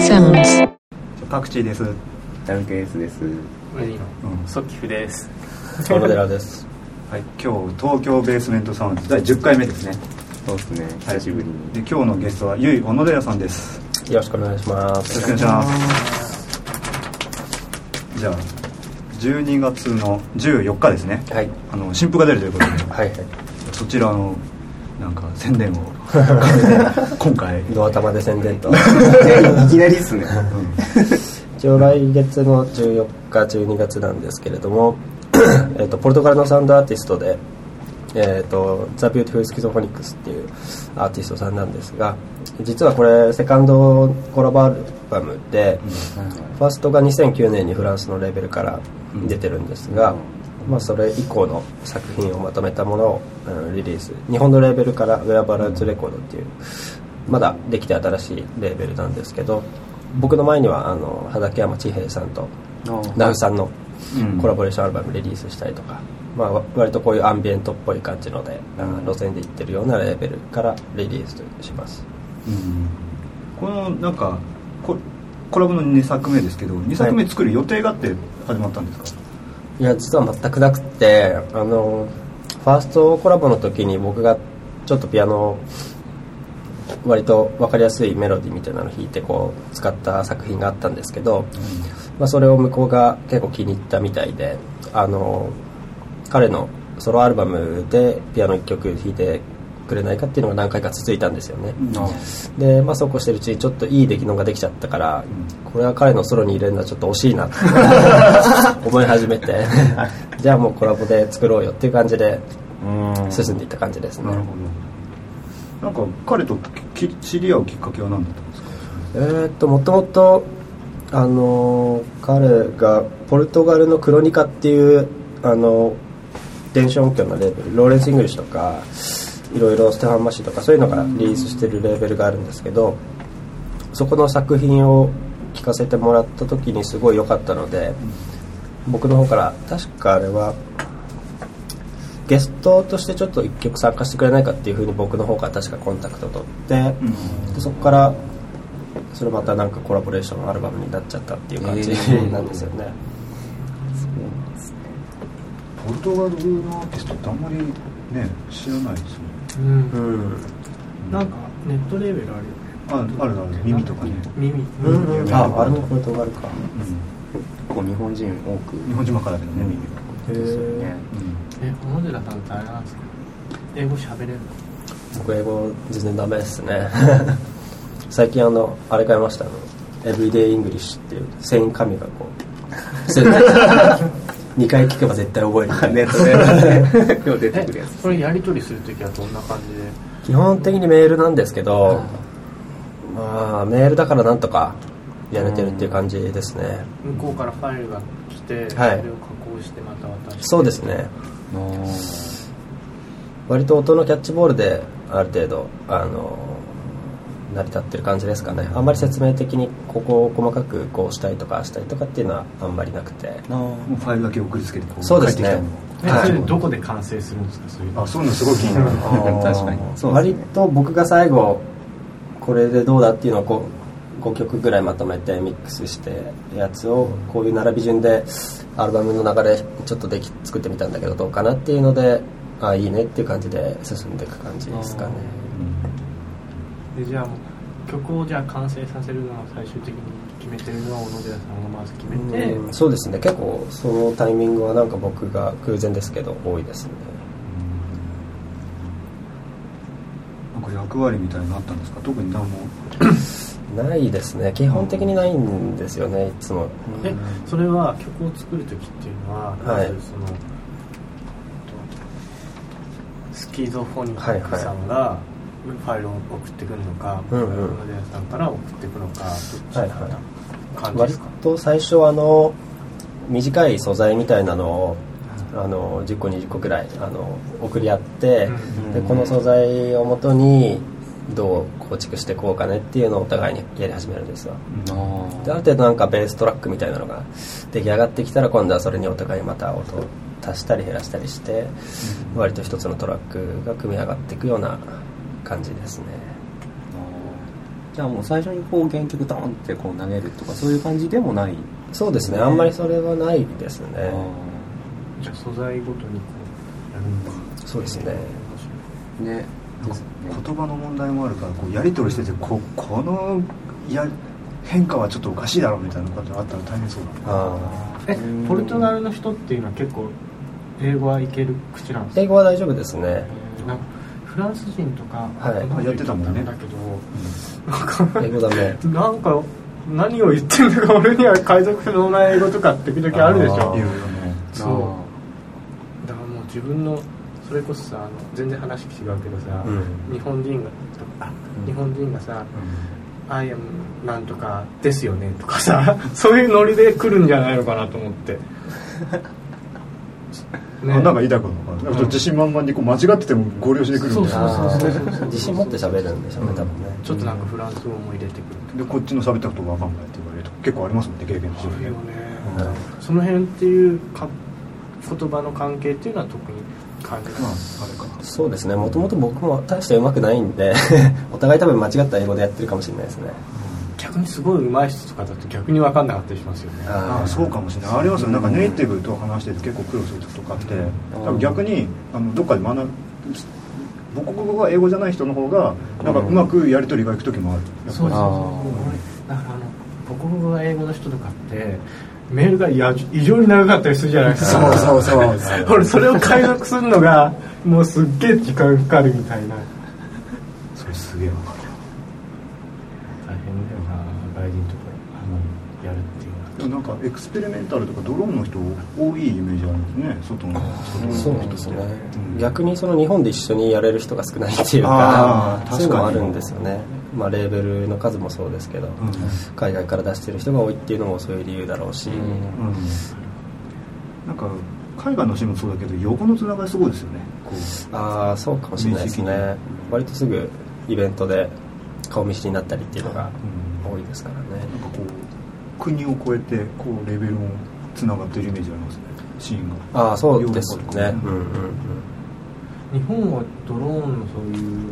Sounds. パクチーです。ダルケースです。ウェディのうんソキフです。小野寺です。はい、今日東京ベースメントサウンド第10回目ですね。そうですね。久しぶりに。で今日のゲストはゆい小野寺さんです。よよろしくお願いします。ろしくお願いします。じゃあ12月の14日ですね。はい。あの新譜が出るということで、はいはい。そちらのなんか宣伝を 今回。ど頭で宣伝と。いきなりっすね。一応来月の14日、12月なんですけれども、えっと、ポルトガルのサウンドアーティストで、えっと、ザ・ビューティフル・スキゾフォニックスっていうアーティストさんなんですが、実はこれ、セカンドコラボアルバムで、ファーストが2009年にフランスのレーベルから出てるんですが、まあ、それ以降の作品をまとめたものを、うんリリース。日本のレーベルからウェアバラーズレコードっていうまだできて新しいレーベルなんですけど僕の前にはあの畠山千平さんとナフさんのうん。コラボレーションアルバムリリースしたりとか、まあ、わ割とこういうアンビエントっぽい感じので、あの路線で行ってるようなレーベルからリリースします。うん。このなんかココラボの2作目ですけど2作目作る予定があって始まったんですか、いいや実は全くなくてあのファーストコラボの時に僕がちょっとピアノ割と分かりやすいメロディーみたいなのを弾いてこう使った作品があったんですけど、まあ、それを向こうが結構気に入ったみたいであの彼のソロアルバムでピアノ1曲弾いてくれないかっていうのが何回か続いたんですよね、で、まあ、そうこうしてるうちにちょっといい出来のができちゃったから、これは彼のソロに入れるのはちょっと惜しいなって 思い始めて。じゃあもうコラボで作ろうよっていう感じで進んでいった感じですね。なるほど。なんか彼とき知り合うきっかけは何だったんですか？えーっともともとあのー彼がポルトガルのクロニカっていうあの電子音響のレーベルローレンス・イングリッシュとかいろいろステファン・マシーとかそういうのがリリースしてるレーベルがあるんですけどそこの作品を聴かせてもらった時にすごい良かったので僕の方から確かあれはゲストとしてちょっと一曲参加してくれないかっていうふうに僕の方から確かコンタクト取って、でそこからそれまたなんかコラボレーションアルバムになっちゃったっていう感じなんですよね、ポルトガルのアーティストってあんまりね知らないですねうん。うん。なんかネットレーベルあるよね。ああるある。耳とかね、耳。うんうん、ああれもポルトガルか。うこう日本人多く。ん、日本人ばっかだけどね耳が、へですよねえ。え、小野寺さんってあれなんですか？英語喋れるの？僕英語全然ダメですね。最近あのあれ買いました。あのエブリデイ・イングリッシュっていう繊維紙がこう 2回聞けば絶対覚える。出てくるやつ。そ れやり取りするときはどんな感じで？基本的にメールなんですけど、まあメールだからなんとかやれてるっていう感じですね、向こうからファイルが来て、はい。それを加工してまた渡して。そうですね。割と音のキャッチボールである程度あの成り立ってる感じですかね。あんまり説明的にここを細かくこうしたいとかああしたいとかっていうのはあんまりなくて。もうファイルだけ送りつけてこうそうですね。帰ってきえ、たの。をそれどこで完成するんですか？そういうの。あそういうのすごい気になる。確かに。そう割と僕が最後これでどうだっていうのをこう5曲ぐらいまとめてミックスしてやつをこういう並び順でアルバムの流れちょっとでき作ってみたんだけどどうかなっていうのでああいいねっていう感じで進んでいく感じですかねでじゃあもう曲をじゃあ完成させるのは最終的に決めてるのは小野寺さんがまず決めて、うんそうですね。結構そのタイミングはなんか僕が偶然ですけど多いですね。なんか役割みたいなのあったんですか？特に何も。ないですね。基本的にないんですよねいつも。えそれは曲を作る時っていうのはまはい。ずその、スキゾフォニックさんがファイルを送ってくるのか、うんうん。小野寺さんから送ってくるのかどっちはいなはい感じで割すか、と最初あの短い素材みたいなのをあの10個20個くらいあの送り合って、うんでこの素材をもとにどう構築していこうかねっていうのをお互いにやり始めるんですよ。である程度なんかベーストラックみたいなのが出来上がってきたら今度はそれにお互いまた音を足したり減らしたりして、割と一つのトラックが組み上がっていくような感じですね。じゃあもう最初にこう原曲ドンってこう投げるとかそういう感じでもないそうですね。あんまりそれはないですね。じゃあ素材ごとにこうやるんだ。そうですね。ね言葉の問題もあるからこうやり取りしててここのや変化はちょっとおかしいだろうみたいなことがあったら大変そうだな。あえポルトガルの人っていうのは結構英語はいける口なんですか？ー英語は大丈夫ですね。えーなんかフランス人とか、はい。あやってたもんね。だけど、なんか英語ダメなんか何を言ってるのか俺には海賊不能な英語とか時々あるでしょ。ね。そう。だからもう自分のそれこそさあの全然話違うけどさ、うん。日本人があ日本人がさ「アイアムなんとかですよね」とかさ そういうノリで来るんじゃないのかなと思って ね。あなんか言いたいことかななん。か自信満々にこう間違ってても合流しに来るみたいな。そうそうそうそうそう。自信持って喋るんでしょうね多分ね。ちょっとなんかフランス語も入れてくる。でこっちの喋ったことが分かんないって言われると結構ありますもんね経験としてねあるよねその辺っていうか言葉の関係っていうのは特に感じまあます、あれかそうですね。もともと僕も大して上手くないんで お互い多分間違った英語でやってるかもしれないですね逆にすごい上手い人とかだと逆に分かんなかったりしますよね。ああそうかもしれない。ありますよなんかネイティブと話してて結構苦労する時とかあって。多分逆にあのどっかで学ぶ母国語が英語じゃない人の方がなんかうまくやり取りがいく時もある。そうそうそう。あだからあの母国語が英語の人とかってメールがいや異常に長かったりするじゃないですか。そう。そう。そう。俺それを解読するのがもうすっげえ時間かかるみたいな。それすげえわかる大変だよな外人とかあのやるっていうのはでもなんかエクスペリメンタルとかドローンの人多いイメージあるんですね外の人そうですね。うん。逆にその日本で一緒にやれる人が少ないっていうかそういうのもあ確かにるんですよね。まあレーベルの数もそうですけどうん。海外から出してる人が多いっていうのもそういう理由だろうし。うん。なんか海外のシーンもそうだけど横のつながりすごいですよね。ああそうかもしれないです面ね割とすぐイベントで顔見知りになったりっていうのがうん。多いですからね。なんかこう国を越えてこうレベルもつながってるイメージありますね。シーンが。ああそうですね。うん。うんうん日本はドローンのそういう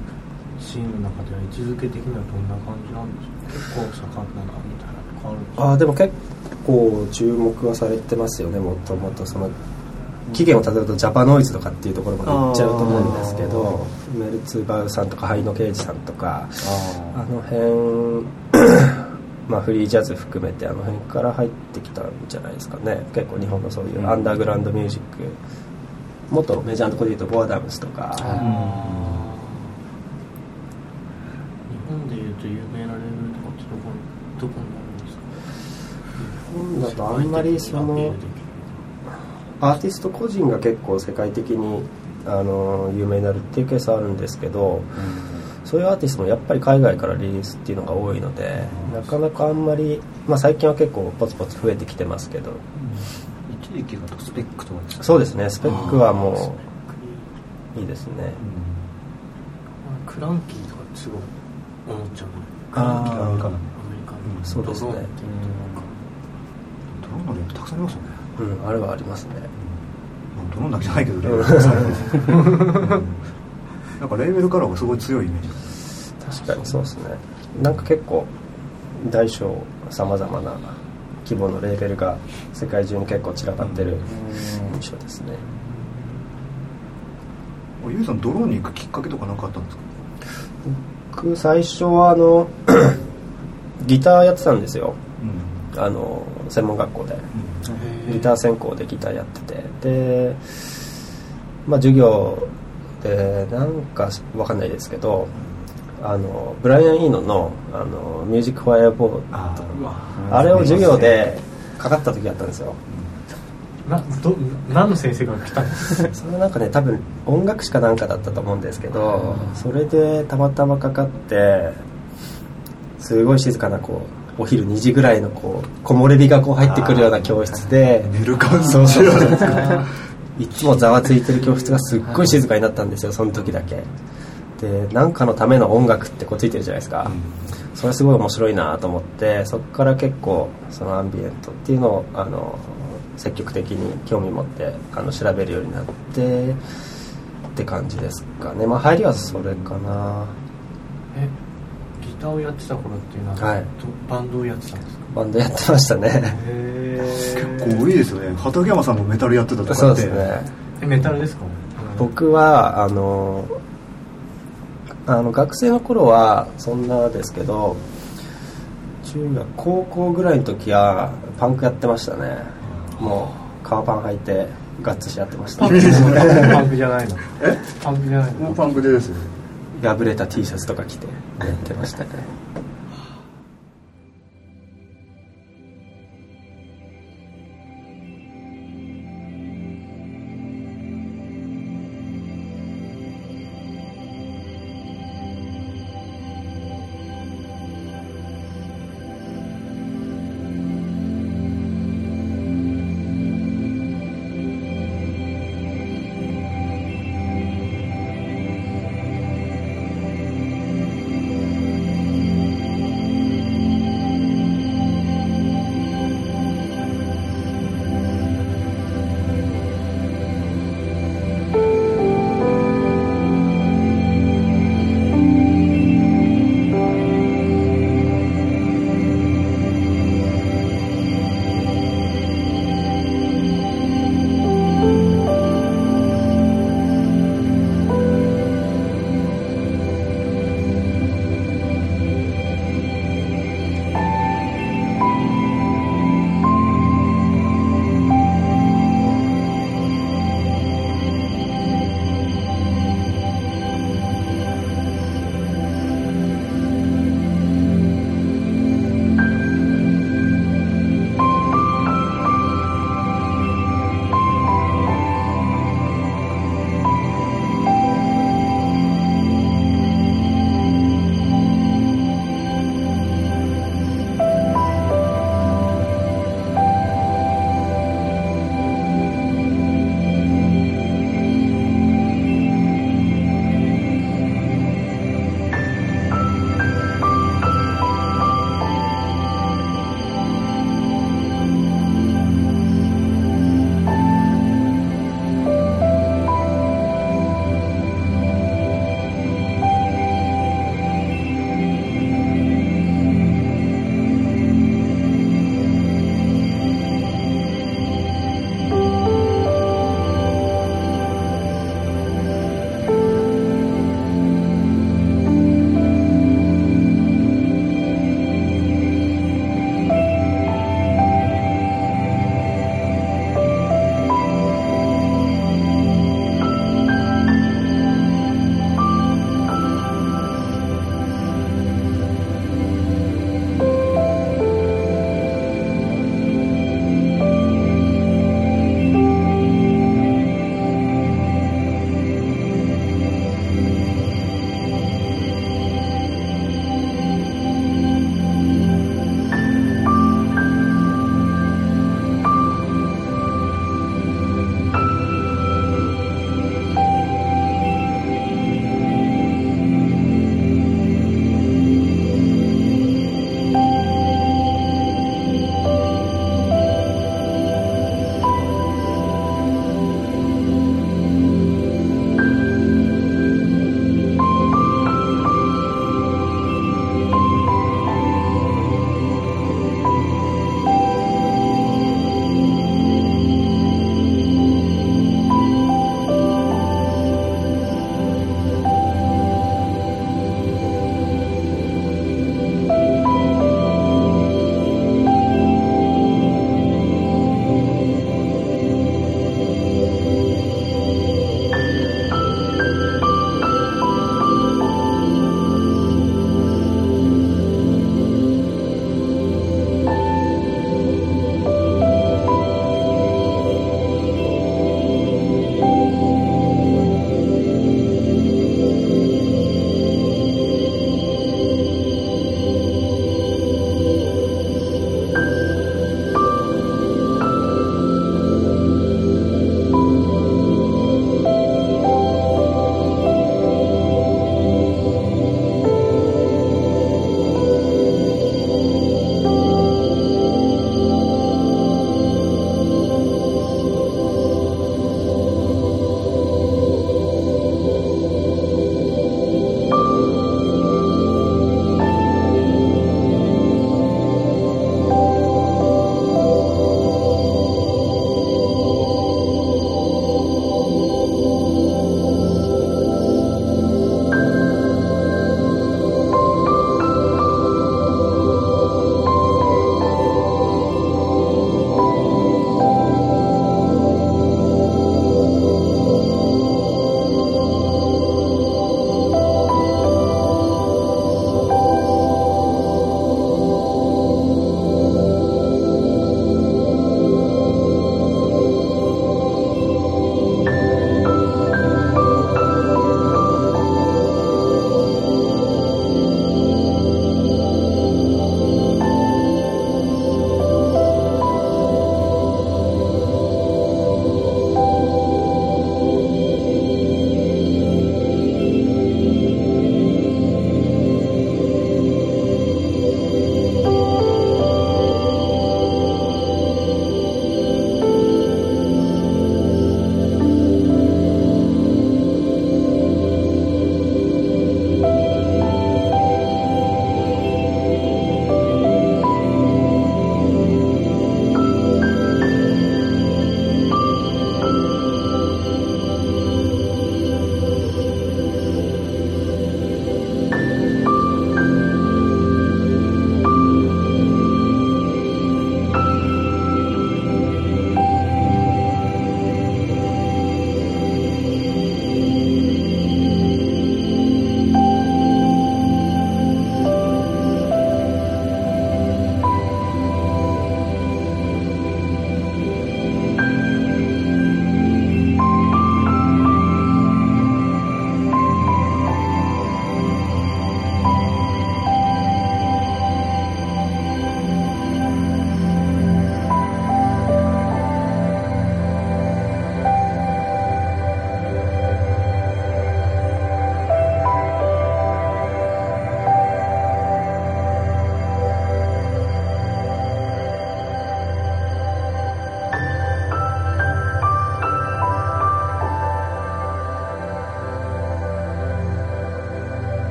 シーンの中では位置づけ的にはどんな感じなんですか結構盛んなのみたいなの変わるんですか？ああでも結構注目はされてますよねもともとその期限をたどるとジャパノイズとかっていうところまで行っちゃうと思うんですけどメルツバウさんとかハイノケイジさんとかあの辺まあフリージャズ含めてあの辺から入ってきたんじゃないですかね。結構日本のそういうアンダーグラウンドミュージックもっとメジャーなところで言うとボアダムスとか。日本でいうと有名なレベルとかってどこどこになるんですか？日本だとあんまりそのアーティスト個人が結構世界的にあの有名になるっていうケースはあるんですけどそういうアーティストもやっぱり海外からリリースっていうのが多いのでなかなかあんまり、まあ、最近は結構ポツポツ増えてきてますけど。一時期だとスペックとかですか？そうですね。スペックはもういいですね。クランキーとかすごい思っちゃうあー。アメリカだねアメリカの。そうですね。ドローンっていうドローンたくさんありますよね。うんあれはありますね。まあドローンだけじゃないけど レ なんかレーベルカラーがすごい強いイメージ確かにそうですね。なんか結構大小さまざまな規模のレーベルが世界中に結構散らばってる印象ですね。ゆうさんドローンに行くきっかけとか何かあったんですか？僕最初はあの ギターやってたんですよ。うん。あの専門学校で。うん。ギター専攻でギターやってて。でまあ授業でなんかわかんないですけどあのブライアン・イーノのあの「ミュージック・ファイアボード」ああれを授業でかかった時あったんですよ。など何の先生が来たんですかそれはなんかね多分音楽史かなんかだったと思うんですけどそれでたまたまかかってすごい静かなこうお昼2時ぐらいのこう木漏れ日がこう入ってくるような教室で寝る感じそうそうそういつもざわついてる教室がすっごい静かになったんですよその時だけ。で何かのための音楽ってこうついてるじゃないですか、それすごい面白いなと思ってそこから結構そのアンビエントっていうのをあの積極的に興味持ってあの調べるようになってって感じですかね。まあ入りはそれかな。えギターをやってた頃っていうのは、はい。とバンドをやってたんですか？バンドやってましたね。へ結構多いですよね。畠山さんもメタルやってたとかって。そうですね。えメタルですか？僕はあのあの学生の頃はそんなですけど中学高校ぐらいの時はパンクやってましたね。もう革パン履いてガッツしやってました。パンクじゃないの？え？パンクじゃないの？もうパンクでです破れた T シャツとか着てやってましたね「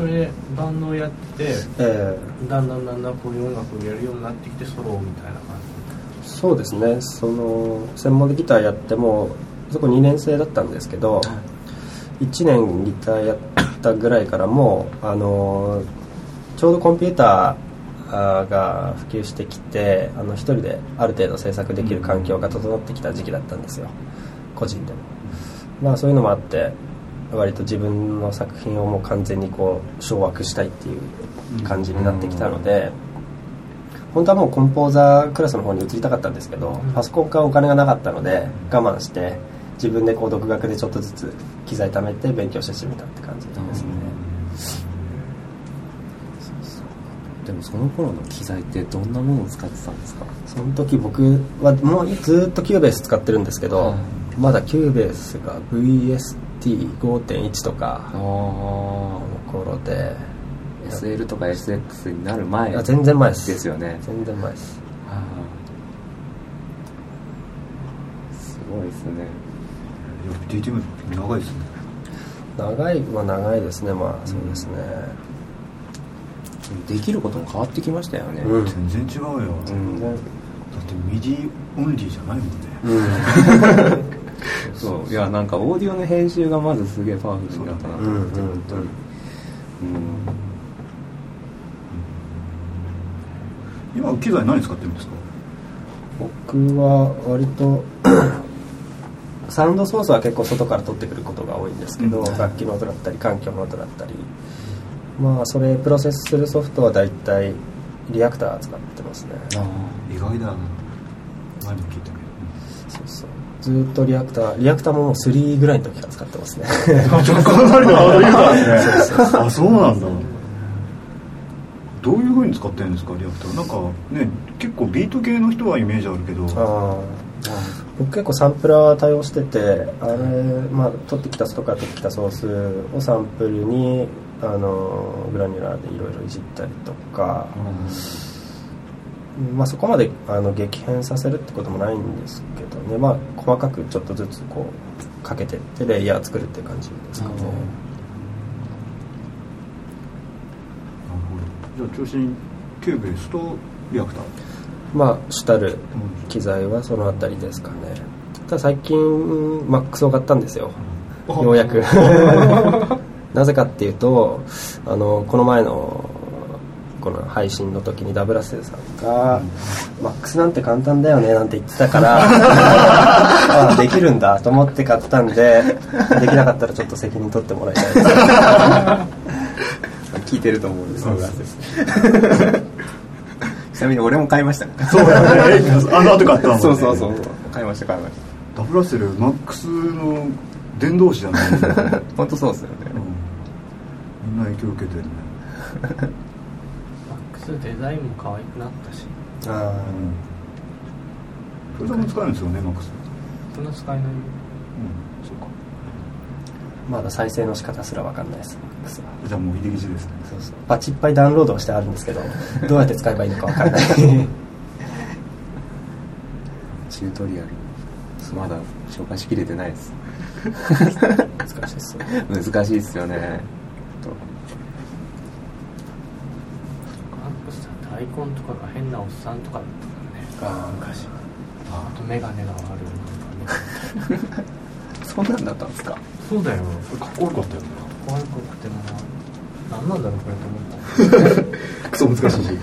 それバンドをやっててえだんだんだんだんこういう音楽をやるようになってきてソロみたいな感ーそうですね。その専門でギターやってもそこ2年生だったんですけど1年ギターやったぐらいからもうあのちょうどコンピューターが普及してきてあの一人である程度制作できる環境が整ってきた時期だったんですよ。個人でも。まあそういうのもあって割と自分の作品をもう完全にこう掌握したいっていう感じになってきたので、本当はもうコンポーザークラスの方に移りたかったんですけど、パソコンかお金がなかったので我慢して自分でこう独学でちょっとずつ機材貯めて勉強して始めたって感じですね、でもその頃の機材ってどんなものを使ってたんですか？その時僕はもうずっとキューベース使ってるんですけど、はい。まだキューベースが VST5.1 とかあの頃で。あ SL とか SX になる前あ全然前です。ですよね。全然前です。すごいですね。いや DTM 長いですね。長いは長いですね。まあそうですね。できることも変わってきましたよね、うん。全然違うよ、うんだってミディオンリーじゃないもんね、そういやなんかオーディオの編集がまずすげえパワフルにな。ったなと思って、うんうん本当に。うん。今機材何使ってるんですか？僕は割と サウンドソースは結構外から取ってくることが多いんですけど、うん。楽器の音だったり環境の音だったり。まあそれプロセスするソフトは大体リアクター使ってますね。意外だな。前も聞いたけそうそうずーっとリアクターリアクターももう3ぐらいの時から使ってますね。どかなりのハードル言うたんですね。あそうなんだ。どういうふうに使ってるんですかリアクターなんかね結構ビート系の人はイメージあるけど。僕結構サンプラー対応しててあれ、まあ、取ってきたとか取ってきたソースをサンプルにあのグラニュラーでいろいろいじったりとか、まあ、そこまであの激変させるってこともないんですけどね、まあ、細かくちょっとずつこうかけてってレイヤー作るって感じですかね、じゃあ中心キューベースとリアクター？まあ主たる機材はそのあたりですかね。ただ最近マックスを買ったんですよ。ようやく。なぜかっていうとあのこの前のこの配信の時にダブラセさんが「マックスなんて簡単だよね」なんて言ってたから ああできるんだと思って買ったんでできなかったらちょっと責任取ってもらいたいです。聞いてると思うんです ちなみに俺も買いました。そうだね。あの後買ったもんね。そうそうそう。買いました買いました。ダブラッセルマックスの伝道師じゃない、うん、本当そうですよね。みんな影響受けてるねスデザインも可愛くなったし。あそれも使えるんですよねマックス。そんな使えないうんそうか。ーまだ再生の仕方すら分かんないですマックスは。じゃあもう入り口ですね。そうそう。バチいっぱいダウンロードしてあるんですけど どうやって使えばいいのか分かんない。チュートリアル。まだ紹介しきれてないです。難しいです難しいですよねマッイコンとかが変なおっさんとかだったからね。昔。あと眼鏡がある。なんかねそんなんだったんですか？そうだよ。かっこよかったよね可愛くてもな。何なんだろうこれと思った。クソ難しいし。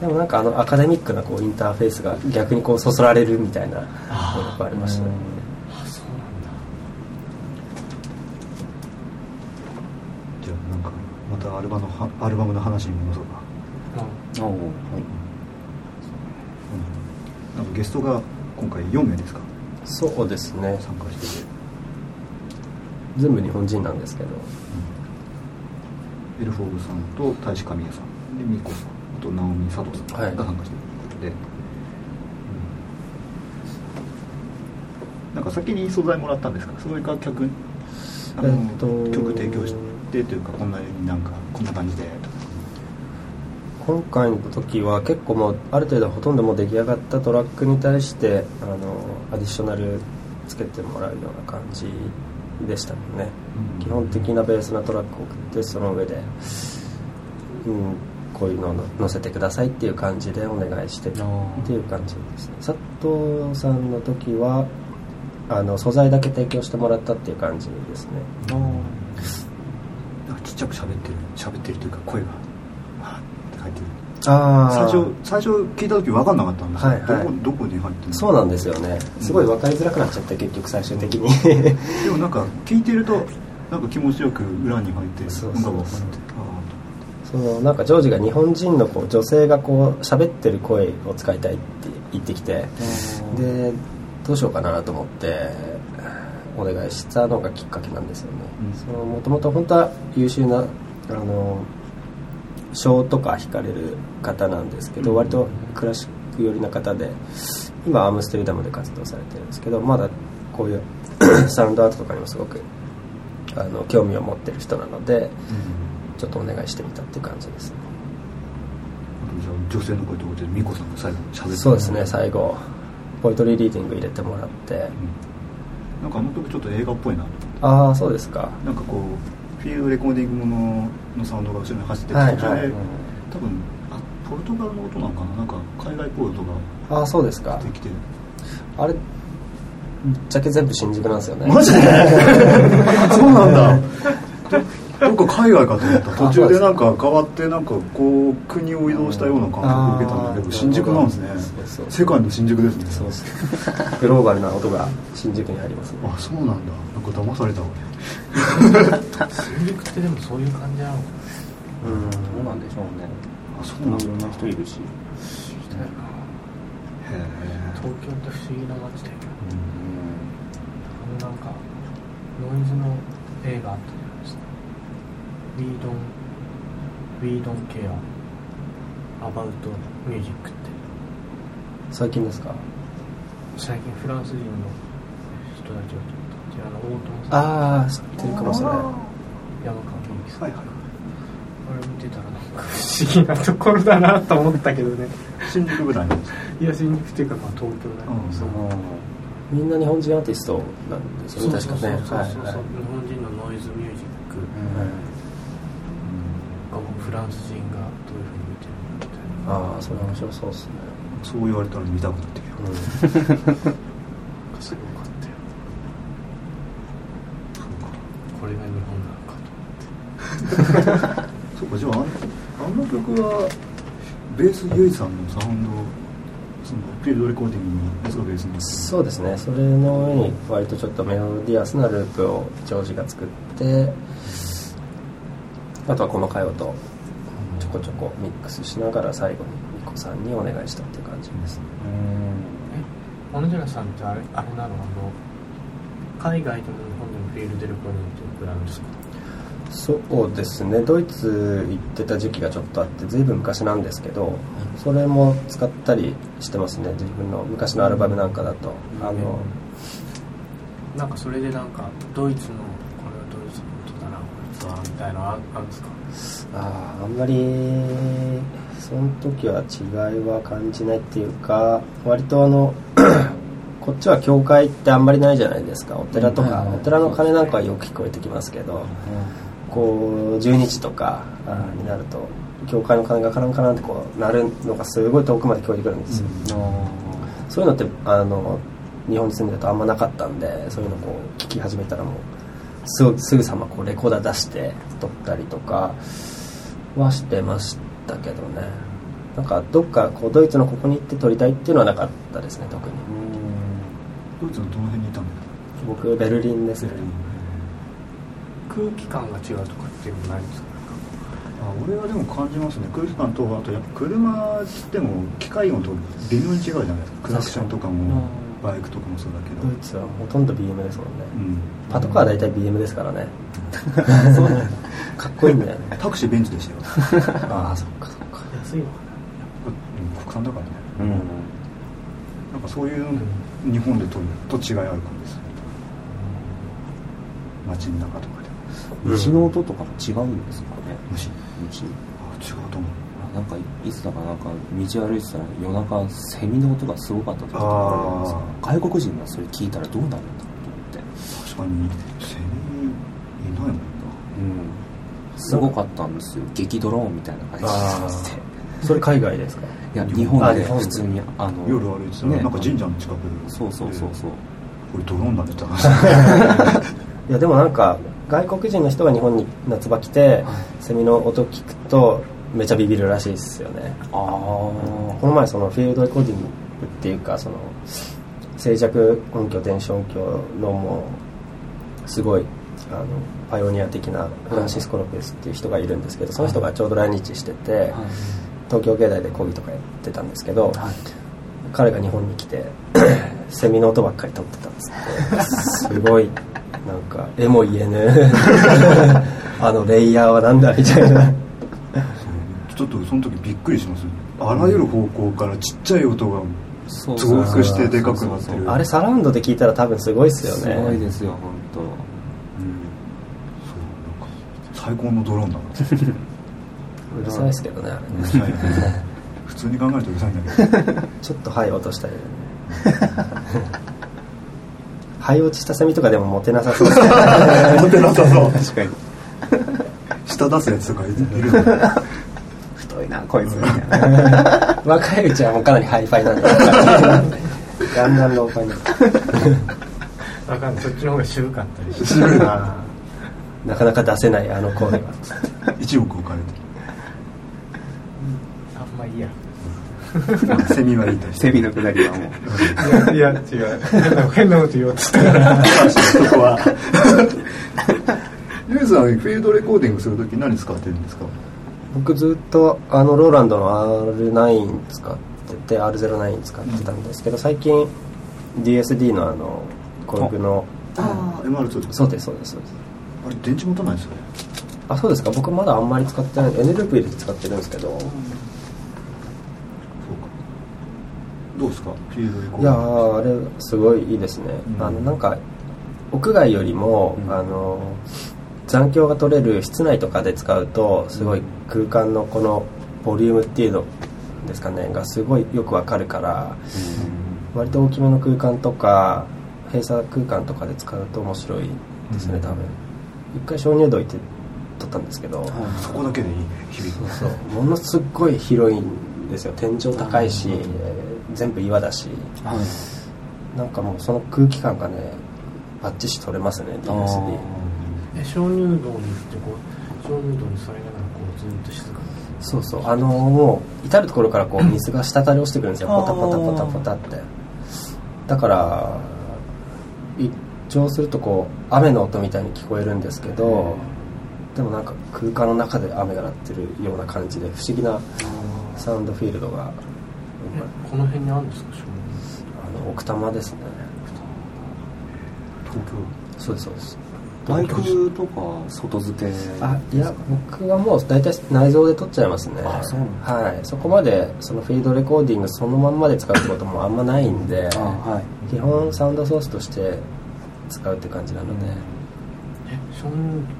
でもなんかあのアカデミックなこうインターフェースが逆にこうそそられるみたいなのがありましたねあそうなんだじゃあなんかまたアルバムの話に戻そうか、はい。うん、なんかゲストが今回4名ですか？そうですね。参加してて、全部日本人なんですけど。エルフォーブさんと大志神谷さん。でミコさんあと直美佐藤さんはい。が参加してるということで、うん。なんか先に素材もらったんですか？それか客あの、えっと曲提供してというかこんなになんかこんな感じで今回の時は結構もうある程度ほとんどもう出来上がったトラックに対してあのアディショナルつけてもらうような感じでしたもんね、基本的なベースなトラックを送ってその上で、うん、こういうのを載せてくださいっていう感じでお願いしてっていう感じです。ね佐藤さんの時はあの素材だけ提供してもらったっていう感じですねちっちゃく喋ってる喋ってるというか声がわーって入ってる。あ最初最初聞いた時分かんなかったんですよ、はいはい。どこどこに入ってるの？そうなんですよね。すごい分かりづらくなっちゃって結局最終的に。でもなんか聞いてるとなんか気持ちよく裏に入ってそうそう分かって。そのなんかジョージが日本人のこう女性がこう喋ってる声を使いたいって言ってきてでどうしようかなと思ってお願いしたのがきっかけなんですよね。うん。そのもともと本当は優秀なあの賞とか引かれる方なんですけど、うん。割とクラシック寄りな方で今アムステルダムで活動されてるんですけどまだこういう サウンドアートとかにもすごくあの興味を持ってる人なのでうん。ちょっとお願いしてみたっていう感じです。ねあとじゃあ女性の声ってことで美子さんが最後に喋ってそうですね最後ポエトリーリーディング入れてもらってうんなんかあの曲ちょっと映画っぽいなああそうですか。なんかこうフィールドレコーディングもののサウンドが後ろに走ってて、はい途中で、はい多分あポルトガルの音なのかななんか海外っぽい音がああそうですか。できて。あれぶっちゃけ全部新宿なんですよね。マジで？そうなんだ どどっか海外かと思った。途中でなんか変わってなんかこう国を移動したような感覚を受けたんだけど新宿なんですね。そうそう世界の新宿ですね。そうです。グローバルな音が新宿にありますね。あそうなんだ。なんか騙された俺新宿ってでもそういう感じなのかうんどうなんでしょうね。あそうなんだ。いろんな人いるし。へ東京って不思議な街だよねうん。あのなんかノイズの映画あった We don't We don't care about music って。最近ですか？最近フランス人の人たちがちょっとさん。ああ知ってるかもしれない。山川美幸さん。はいはい。あれ見てたらなんか不思議なところだなと思ったけどね。新宿舞台なんですか？いや新宿っていうかまあ東京だけどうん。みんな日本人アーティストなんですよねそうそう確かねそうそう。そうはいはい。日本人のノイズミュージックがフランス人がどういうふうに見てるのかみたいな。ああそれ面白そうですね。そう言われたら見たくなってきた、うんすごかったよそうか。これが日本なのかとそうか。じゃああの曲はベースゆいさんのサウンドそのフィールドレコーディングのやつがベースにそうですね。それの上に割とちょっとメロディアスなループをジョージが作ってあとはこの回音とちょこちょこミックスしながら最後にミコさんにお願いしたっていう感じですね。え小野寺さんってあれあれなのあの海外でも日本でもフィールドレコーディングっていうのくらいあるんですか？そうですね。ドイツ行ってた時期がちょっとあって随分昔なんですけどそれも使ったりしてますね。自分の昔のアルバムなんかだと。あのなんかそれでなんかドイツのこれはドイツの音だなこいつはみたいなのああるんですか？あーあんまりその時は違いは感じないっていうか割とあの こっちは教会ってあんまりないじゃないですか。お寺とか、うん。お寺の鐘なんかはよく聞こえてきますけど、こう12時とかになると教会の鐘がカランカランってこう鳴るのがすごい遠くまで聞こえてくるんですよ、そういうのってあの日本に住んでるとあんまなかったんでそういうのこう聞き始めたらもうすぐすぐさまこうレコーダー出して撮ったりとかはしてましたけどね。なんかどっかこうドイツのここに行って撮りたいっていうのはなかったですね特に。ドイツのどの辺にいたんだ僕ベルリンですね。空気感が違うとかっていうのもないんですか？あ俺はでも感じますね。空気感とあとやっぱ車でも機械音と微妙に違うじゃないですか。クラクションとかもバイクとかもそうだけど。ドイツはほとんど BM ですもんね。うん。パトカーは大体 BM ですからね。そうかっこいいんだよね。タクシーベンツでしたよ。ああそっか。そっか安いのかうん国産だからね。うん。なんかそういう日本で撮ると違いある感じです。街の中とかで。虫の音とかも違うんですかね。虫。虫。あ違うと思う。あなんかいつだかなんか道歩いてたら夜中セミの音がすごかった時とかあるんですよ外国人がそれ聞いたらどうなるんだろうと思って。確かかにセミいないもんなうんすごかったんですよ。激ドローンみたいな感じでして。それ海外ですか？いや日本で。あ日本で。普通にあの。夜歩いてたら、ね。なんか神社の近くそうそうそうそう。これドローンだねって話。いやでもなんか外国人の人が日本に夏場来てセミの音聞くとめちゃビビるらしいですよね。ああこの前そのフィールドレコーディングっていうかその静寂音響電子音響のもうすごいあのパイオニア的なフランシスコ・ロペスっていう人がいるんですけどその人がちょうど来日してて東京芸大で講義とかやってたんですけど彼が日本に来て セミの音ばっかり撮ってたんですってすごいなんか絵も言えぬあのレイヤーはなんだみたいなちょっとその時びっくりしますあらゆる方向からちっちゃい音が増幅してでかくなってる。あれサラウンドで聞いたら多分すごいっすよね。すごいですよ本当。うん。そうなんか最高のドローンだな。うるさいですけどねあれね。普通に考えるとうるさいんだけど。ちょっと灰落としたりね。灰落ちしたセミとかでもモテなさそうですね。持てなさそう。確かに。下出すやつとかいるいなこいつ。みたいな若いうちはもうかなりハイファイなんで。ガンガンローファイにわかんない。そっちの方が渋かったりして。渋い。ななかなか出せないあの声は。一億置かれあんまいいや。てセミは言いたいセミのくだりはもう。いやいや違う。変なこと言おうとしたから。そこは。ユーさんフィールドレコーディングするとき何使ってるんですか？僕ずっとあのローランドの R9 使ってて R09 使ってたんですけど最近 DSD のあのコルグのああ MR2 そうですそうですそうです。あれ電池持たないですよね。あそうですか。僕まだあんまり使ってない。N ループ入れて使ってるんですけど。そうか。どうですか？フィー。いやーあれすごいいいですね、うん。あのなんか屋外よりも、うん。あの残響が取れる室内とかで使うとすごい空間のこのボリュームっていうのですかねがすごいよくわかるから割と大きめの空間とか閉鎖空間とかで使うと面白いですね多分。一回鍾乳洞行って撮ったんですけど、そこだけでいい。ね響く。そう。そうものすっごい広いんですよ。天井高いし、えー全部岩だし。はい。なんかもうその空気感がねバッチシ取れますね DSD え鍾乳洞に行ってこう鍾乳洞に座りながらこうずっと静かに。そうそう。あのもう至る所からこう水が滴り落ちてくるんですよ。ポタポタポタポタって。だから一聴するとこう雨の音みたいに聞こえるんですけどでもなんか空間の中で雨が鳴ってるような感じで不思議なサウンドフィールドがえこの辺にあるんですかあの奥多摩ですね。東そうですそうですバイクとか外付け？あいや僕はもう大体内蔵で撮っちゃいますね。あそうなんはい。そこまでそのフィールドレコーディングそのまんまで使うってこともあんまないんであはい。基本サウンドソースとして使うって感じなので、え鍾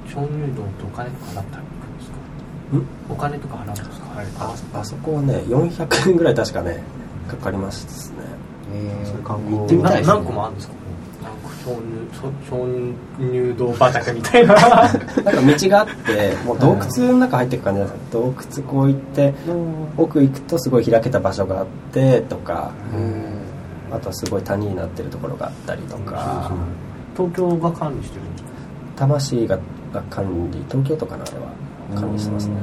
乳鍾乳洞ってお金とか払ったり行くんですか？お金とか払うんですか？ああそこはね400円ぐらい確かねかかりますね。えそういう観光。行ってみたいですね。何個もあるんですか？鍾乳洞畑みたいな。なんか道があってもう洞窟の中入っていく感じなんですよ。洞窟こう行って奥行くとすごい開けた場所があってとかあとはすごい谷になってるところがあったりとか。東京が管理してるんですか？魂がが管理東京都かなあれは。管理してますね。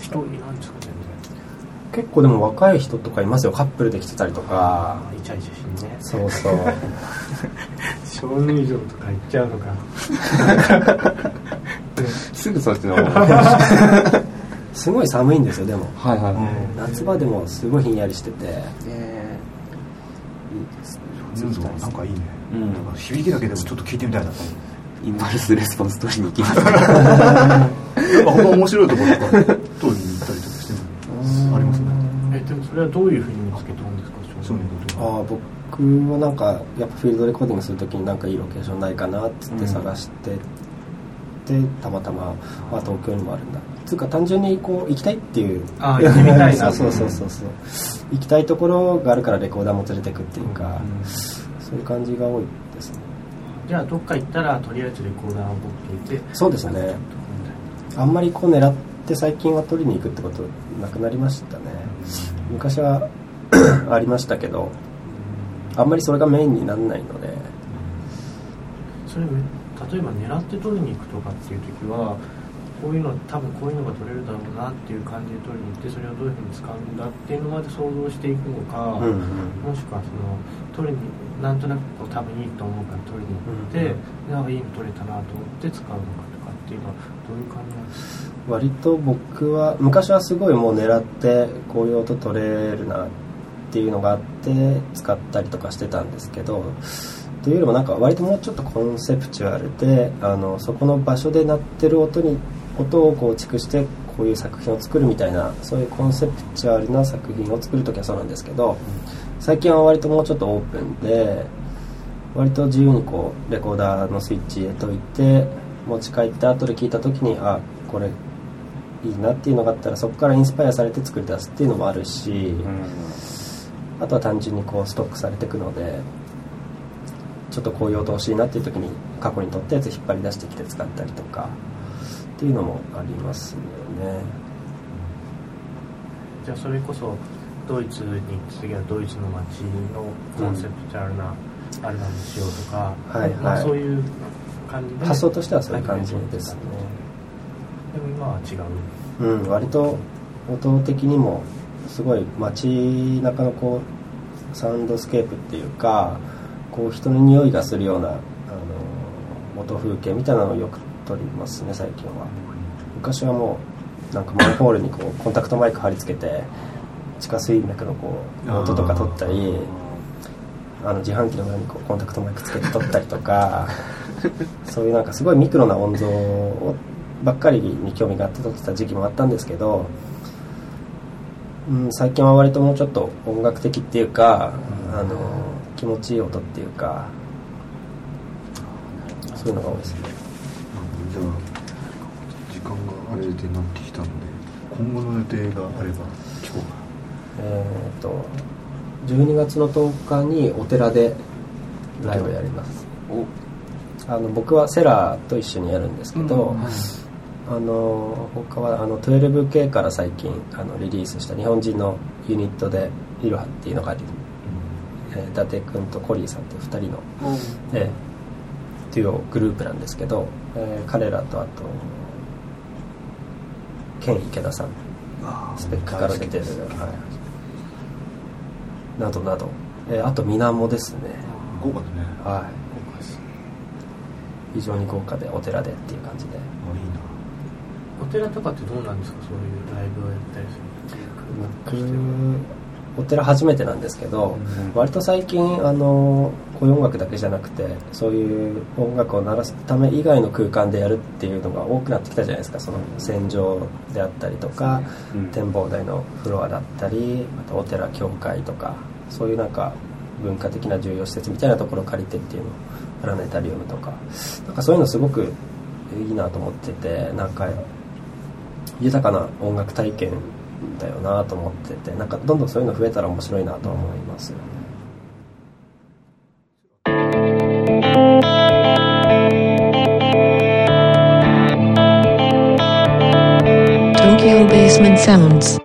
人いないんですか全然。結構でも若い人とかいますよ。カップルで来てたりとか。イチャイチャしてね。そうそう 鍾乳洞とか行っちゃうのか。すぐそっちの すごい寒いんですよでも。はいはい、夏場でもすごいひんやりしてて。えーいいですね。なんかいいね、うん。なんか響きだけでもちょっと聞いてみたいな。インパルスレスポンス取りに行きます。なんか他面白いところとか撮りに行ったりとかしてもありますね。えでもそれはどういうふうに見つけたんですかああ僕もなんかやっぱフィールドレコーディングするときになんかいいロケーションないかなっって探して、でたまたま、あ、東京にもあるんだ。つうか単純にこう行きたいっていう。あ行ってみたいな。そうそうそうそう。行きたいところがあるからレコーダーも連れてくっていうか、そういう感じが多いですね。じゃあどっか行ったらとりあえずレコーダーを持っていて。そうですね。あんまりこう狙って最近は取りに行くってことなくなりましたね。昔は ありましたけどあんまりそれがメインにならないので。それ例えば狙って取りに行くとかっていう時はこういうの多分こういうのが取れるだろうなっていう感じで取りに行ってそれをどういうふうに使うんだっていうのまで想像していくのか、うんうん。もしくはその取りになんとなくこう多分いいと思うから取りに行って、なんかいいの取れたなと思って使うのかとかっていうのはどういう感じなんですか？割と僕は昔はすごいもう狙ってこういう音取れるなってていうのがあって使ったりとかしてたんですけどというよりもなんか割ともうちょっとコンセプチュアルであのそこの場所で鳴ってる音に音を構築してこういう作品を作るみたいなそういうコンセプチュアルな作品を作る時はそうなんですけど最近は割ともうちょっとオープンで割と自由にこうレコーダーのスイッチ入れといて持ち帰って後で聞いた時にあこれいいなっていうのがあったらそこからインスパイアされて作り出すっていうのもあるし、あとは単純にこうストックされていくのでちょっとこういう音欲しいなっていう時に過去に撮ったやつ引っ張り出してきて使ったりとかっていうのもありますよね。じゃあそれこそドイツに次はドイツの街のコンセプチュアルなアルバムにしようとか、はいまあ、はいそういう感じで。発想としてはそういう感じですね。でも今は違う。うん割と音的にもすごい街中のこうサウンドスケープっていうかこう人の匂いがするようなあの音風景みたいなのをよく撮りますね最近は。昔はもうなんかマンホールにこうコンタクトマイク貼り付けて地下水脈のこう音とか撮ったりあの自販機の裏にこうコンタクトマイクつけて撮ったりとか そういうなんかすごいミクロな音像をばっかりに興味があって撮ってた時期もあったんですけど、うん、最近は割ともうちょっと音楽的っていうか、あの気持ちいい音っていうかそういうのが多いですね。じゃあ時間があれでなってきたので今後の予定があれば聞こうか。えっ、と12月の10日にお寺でライブやります。あの僕はセラーと一緒にやるんですけど、あの他はあの 12K から最近あのリリースした日本人のユニットでイロハっていうのがあり、えー伊達君とコリーさんっていう2人の、えーデュオグループなんですけど、えー彼らとあとケン池田さんスペックから出てる、はい、などなど、えーあと水面ですね。豪華だね。はい。非常に豪華でお寺でっていう感じで。あいいなお寺とかってどうなんですか？そういうライブをやったりする僕お寺初めてなんですけど、割と最近あのこういう音楽だけじゃなくてそういう音楽を鳴らすため以外の空間でやるっていうのが多くなってきたじゃないですか。その戦場であったりとか、うん展望台のフロアだったりあとお寺教会とかそういうなんか文化的な重要施設みたいなところを借りてっていうのプラネタリウムとか。なんかそういうのすごくいいなと思っててなんか豊かな音楽体験だよなと思っててなんかどんどんそういうの増えたら面白いなと思いますよね Tokyo Basement Sounds.